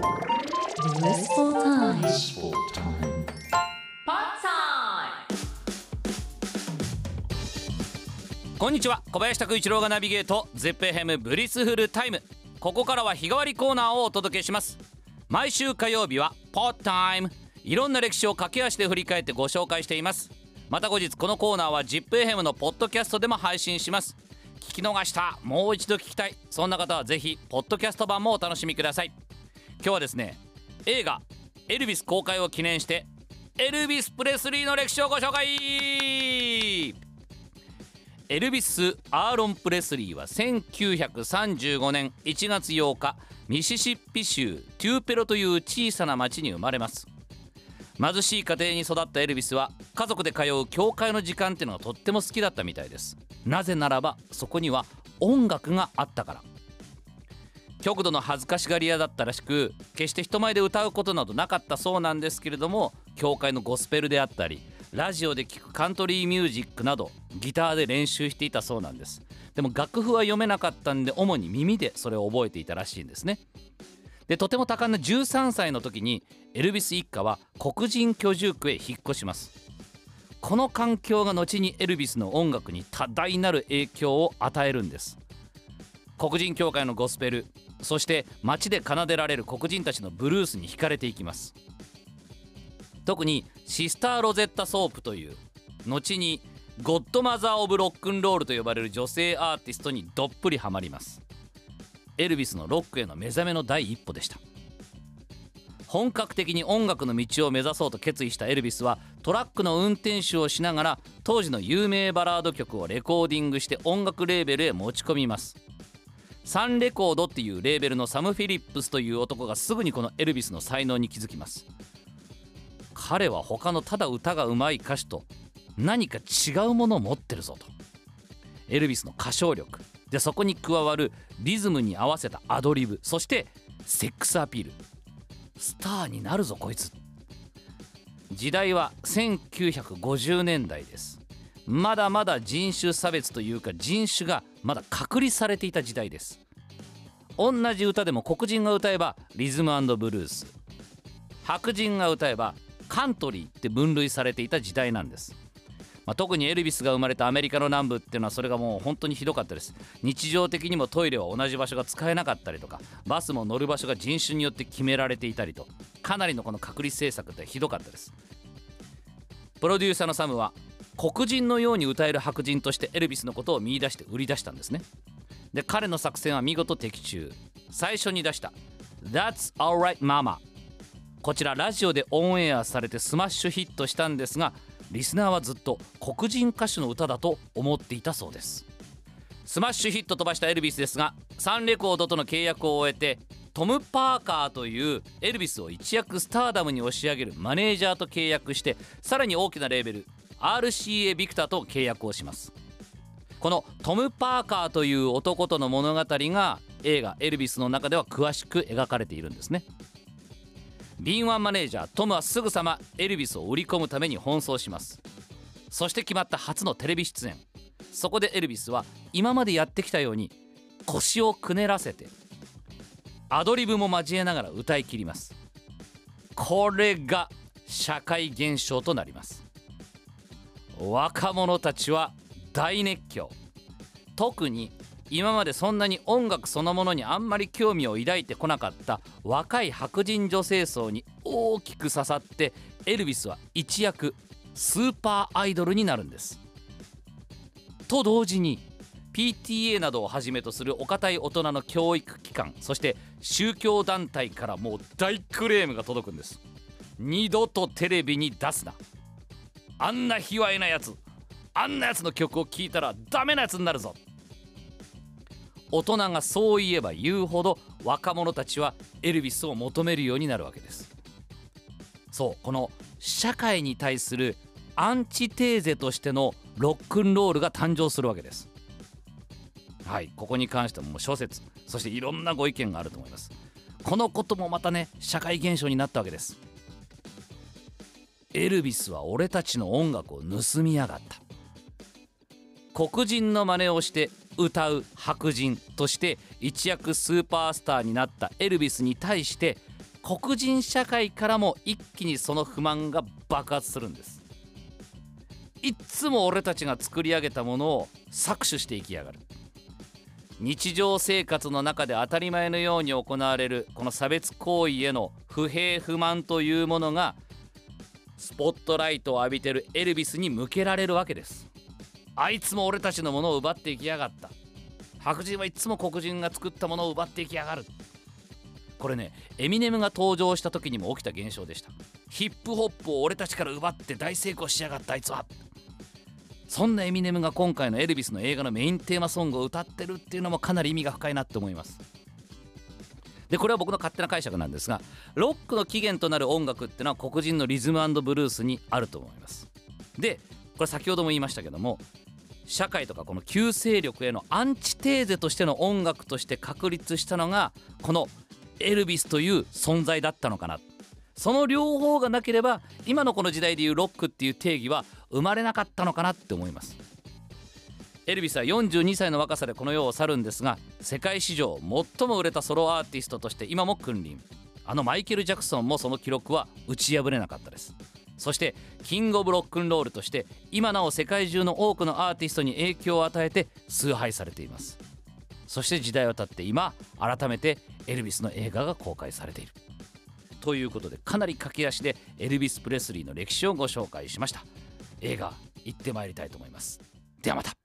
Blissful time. Blissful time. Pod time. こんにちは小林拓一郎がナビゲート ZEPFM ブリスフルタイムここからは日替わりコーナーをお届けします毎週火曜日は Pod Time いろんな歴史を駆け足で振り返ってご紹介していますまた後日このコーナーは ZIPFM のポッドキャストでも配信します聞き逃したもう一度聞きたいそんな方はぜひポッドキャスト版もお楽しみください今日はですね映画「エルビス」公開を記念してエルビス・プレスリーの歴史をご紹介。エルビス・アーロン・プレスリーは1935年1月8日ミシシッピ州テューペロという小さな町に生まれます。貧しい家庭に育ったエルビスは家族で通う教会の時間っていうのがとっても好きだったみたいです。なぜならばそこには音楽があったから。極度の恥ずかしがり屋だったらしく決して人前で歌うことなどなかったそうなんですけれども教会のゴスペルであったりラジオで聴くカントリーミュージックなどギターで練習していたそうなんです。でも楽譜は読めなかったんで主に耳でそれを覚えていたらしいんですね。でとても多感な13歳の時にエルビス一家は黒人居住区へ引っ越します。この環境が後にエルビスの音楽に多大なる影響を与えるんです。黒人教会のゴスペルそして街で奏でられる黒人たちのブルースに惹かれていきます。特にシスター・ロゼッタ・サープという後に Godmother of Rock 'n' Roll と呼ばれる女性アーティストにどっぷりハマります。エルビスのロックへの目覚めの第一歩でした。本格的に音楽の道を目指そうと決意したエルビスはトラックの運転手をしながら当時の有名バラード曲をレコーディングして音楽レーベルへ持ち込みます。サンレコードっていうレーベルのサム・フィリップスという男がすぐにこのエルビスの才能に気づきます。彼は他のただ歌が上手い歌手と何か違うものを持ってるぞと。エルビスの歌唱力。でそこに加わるリズムに合わせたアドリブ。そしてセックスアピール。スターになるぞこいつ。時代は1950年代です。まだまだ人種差別というか人種がまだ隔離されていた時代です。同じ歌でも黒人が歌えばリズムブルース。白人が歌えばカントリーって分類されていた時代なんです、まあ、特にエルビスが生まれたアメリカの南部っていうのはそれがもう本当にひどかったです。日常的にもトイレは同じ場所が使えなかったりとかバスも乗る場所が人種によって決められていたりとかなりのこの隔離政策ってひどかったです。プロデューサーのサムは黒人のように歌える白人としてエルビスのことを見出して売り出したんですね。で彼の作戦は見事的中。最初に出した「That's Alright Mama」こちらラジオでオンエアされてスマッシュヒットしたんですがリスナーはずっと黒人歌手の歌だと思っていたそうです。スマッシュヒット飛ばしたエルビスですがサンレコードとの契約を終えてトム・パーカーというエルビスを一躍スターダムに押し上げるマネージャーと契約してさらに大きなレーベル RCA ビクターと契約をします。このトム・パーカーという男との物語が映画「エルビス」の中では詳しく描かれているんですね。敏腕マネージャートムはすぐさまエルビスを売り込むために奔走します。そして決まった初のテレビ出演。そこでエルビスは今までやってきたように腰をくねらせてアドリブも交えながら歌い切ります。これが社会現象となります。若者たちは大熱狂。特に今までそんなに音楽そのものにあんまり興味を抱いてこなかった若い白人女性層に大きく刺さってエルビスは一躍スーパーアイドルになるんです。と同時に PTA などをはじめとするお堅い大人の教育機関そして宗教団体からもう大クレームが届くんです。二度とテレビに出すな。あんな卑猥なやつあんなやつの曲を聴いたらダメなやつになるぞ。大人がそう言えば言うほど若者たちはエルビスを求めるようになるわけです。そうこの社会に対するアンチテーゼとしてのロックンロールが誕生するわけです。はいここに関しても諸説そしていろんなご意見があると思います。このこともまたね社会現象になったわけです。エルビスは俺たちの音楽を盗みやがった。黒人の真似をして歌う白人として一躍スーパースターになったエルビスに対して黒人社会からも一気にその不満が爆発するんです。いっつも俺たちが作り上げたものを搾取していきやがる。日常生活の中で当たり前のように行われるこの差別行為への不平不満というものがスポットライトを浴びてるエルビスに向けられるわけです。あいつも俺たちのものを奪っていきやがった。白人はいつも黒人が作ったものを奪っていきやがる。これねエミネムが登場した時にも起きた現象でした。ヒップホップを俺たちから奪って大成功しやがったあいつは。そんなエミネムが今回のエルビスの映画のメインテーマソングを歌ってるっていうのもかなり意味が深いなって思います。でこれは僕の勝手な解釈なんですがロックの起源となる音楽っていうのは黒人のリズムブルースにあると思います。でこれ先ほども言いましたけども社会とかこの旧勢力へのアンチテーゼとしての音楽として確立したのがこのエルビスという存在だったのかな。その両方がなければ今のこの時代でいうロックっていう定義は生まれなかったのかなって思います。エルビスは42歳の若さでこの世を去るんですが世界史上最も売れたソロアーティストとして今も君臨。あのマイケル・ジャクソンもその記録は打ち破れなかったです。そしてキング・オブ・ロックンロールとして今なお世界中の多くのアーティストに影響を与えて崇拝されています。そして時代を経って今改めてエルビスの映画が公開されている。ということでかなり駆け足でエルビス・プレスリーの歴史をご紹介しました。映画行ってまいりたいと思います。ではまた。